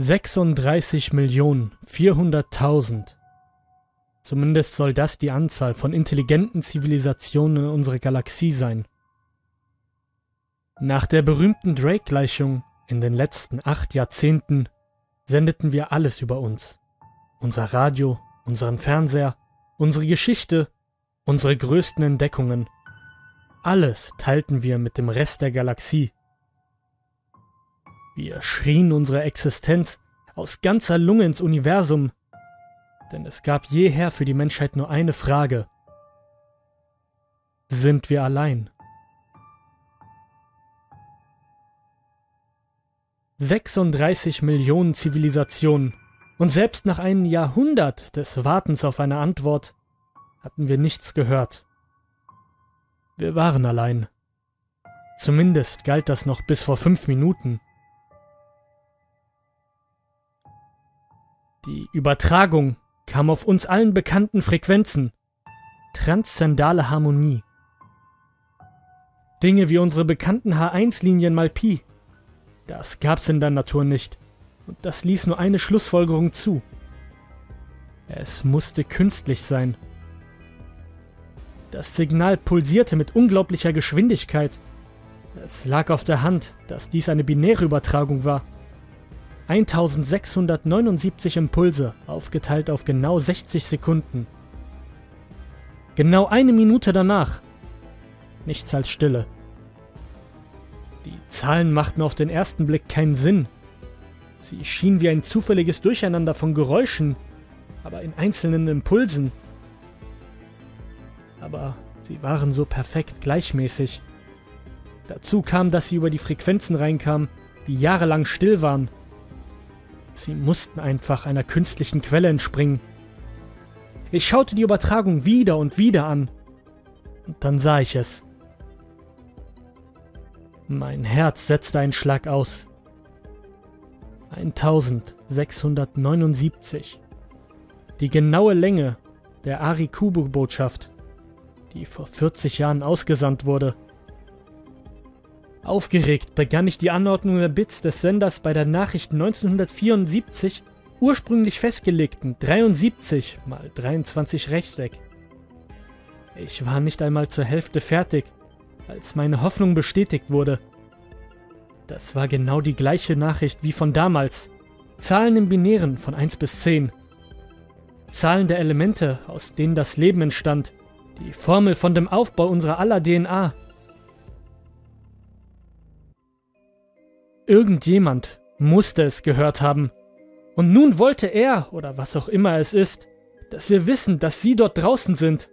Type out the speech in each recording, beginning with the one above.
36 Millionen 400.000. Zumindest soll das die Anzahl von intelligenten Zivilisationen in unserer Galaxie sein. Nach der berühmten Drake-Gleichung in den letzten acht Jahrzehnten sendeten wir alles über uns. Unser Radio, unseren Fernseher, unsere Geschichte, unsere größten Entdeckungen. Alles teilten wir mit dem Rest der Galaxie. Wir schrien unsere Existenz aus ganzer Lunge ins Universum, denn es gab jeher für die Menschheit nur eine Frage. Sind wir allein? 36 Millionen Zivilisationen und selbst nach einem Jahrhundert des Wartens auf eine Antwort hatten wir nichts gehört. Wir waren allein. Zumindest galt das noch bis vor fünf Minuten. Die Übertragung kam auf uns allen bekannten Frequenzen. Transzendale Harmonie. Dinge wie unsere bekannten H1-Linien mal Pi. Das gab's in der Natur nicht. Und das ließ nur eine Schlussfolgerung zu. Es musste künstlich sein. Das Signal pulsierte mit unglaublicher Geschwindigkeit. Es lag auf der Hand, dass dies eine binäre Übertragung war. 1679 Impulse, aufgeteilt auf genau 60 Sekunden. Genau eine Minute danach. Nichts als Stille. Die Zahlen machten auf den ersten Blick keinen Sinn. Sie schienen wie ein zufälliges Durcheinander von Geräuschen, aber in einzelnen Impulsen. Aber sie waren so perfekt gleichmäßig. Dazu kam, dass sie über die Frequenzen reinkamen, die jahrelang still waren Sie mussten einfach einer künstlichen Quelle entspringen. Ich schaute die Übertragung wieder und wieder an. Und dann sah ich es. Mein Herz setzte einen Schlag aus. 1679. Die genaue Länge der Arikubu-Botschaft, die vor 40 Jahren ausgesandt wurde. Aufgeregt begann ich die Anordnung der Bits des Senders bei der Nachricht 1974 ursprünglich festgelegten 73 mal 23 Rechteck. Ich war nicht einmal zur Hälfte fertig, als meine Hoffnung bestätigt wurde. Das war genau die gleiche Nachricht wie von damals. Zahlen im Binären von 1 bis 10. Zahlen der Elemente, aus denen das Leben entstand. Die Formel von dem Aufbau unserer aller DNA. Irgendjemand musste es gehört haben. Und nun wollte er, oder was auch immer es ist, dass wir wissen, dass sie dort draußen sind.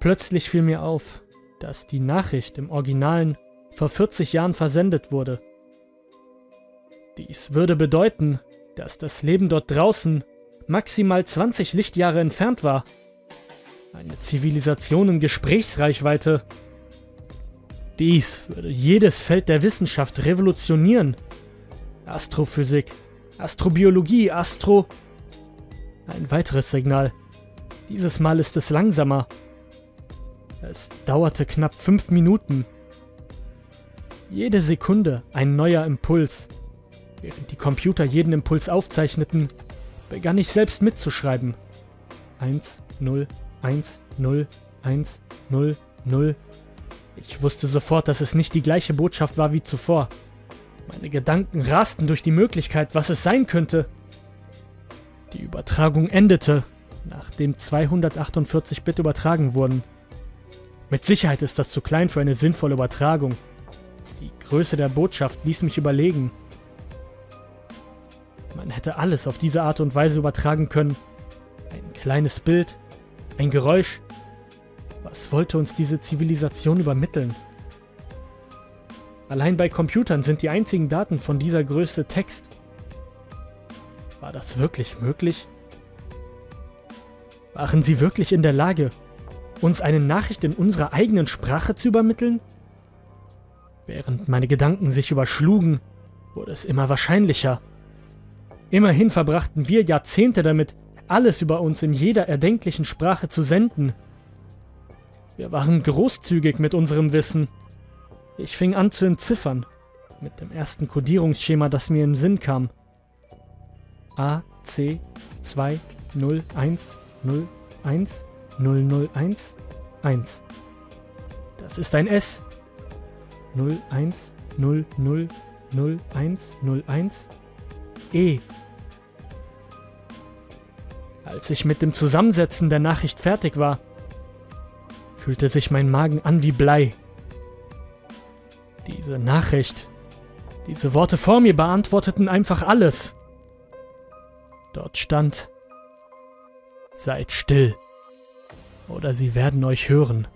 Plötzlich fiel mir auf, dass die Nachricht im Originalen vor 40 Jahren versendet wurde. Dies würde bedeuten, dass das Leben dort draußen maximal 20 Lichtjahre entfernt war. Eine Zivilisation in Gesprächsreichweite, dies würde jedes Feld der Wissenschaft revolutionieren. Astrophysik, Astrobiologie, Astro... Ein weiteres Signal. Dieses Mal ist es langsamer. Es dauerte knapp fünf Minuten. Jede Sekunde ein neuer Impuls. Während die Computer jeden Impuls aufzeichneten, begann ich selbst mitzuschreiben. 1, 0, 1, 0, 1, 0, 0, ich wusste sofort, dass es nicht die gleiche Botschaft war wie zuvor. Meine Gedanken rasten durch die Möglichkeit, was es sein könnte. Die Übertragung endete, nachdem 248 Bit übertragen wurden. Mit Sicherheit ist das zu klein für eine sinnvolle Übertragung. Die Größe der Botschaft ließ mich überlegen. Man hätte alles auf diese Art und Weise übertragen können. Ein kleines Bild, ein Geräusch, was wollte uns diese Zivilisation übermitteln? Allein bei Computern sind die einzigen Daten von dieser Größe Text. War das wirklich möglich? Waren sie wirklich in der Lage, uns eine Nachricht in unserer eigenen Sprache zu übermitteln? Während meine Gedanken sich überschlugen, wurde es immer wahrscheinlicher. Immerhin verbrachten wir Jahrzehnte damit, alles über uns in jeder erdenklichen Sprache zu senden. Wir waren großzügig mit unserem Wissen. Ich fing an zu entziffern. Mit dem ersten Kodierungsschema, das mir den Sinn kam. A, C, 2, 0, 1, 0, 1, 0, 0, 1, 1. Das ist ein S. 0, 1, 0, 0, 0, 1, 0, 1, E. Als ich mit dem Zusammensetzen der Nachricht fertig war, fühlte sich mein Magen an wie Blei. Diese Nachricht, diese Worte vor mir beantworteten einfach alles. Dort stand, seid still, oder sie werden euch hören.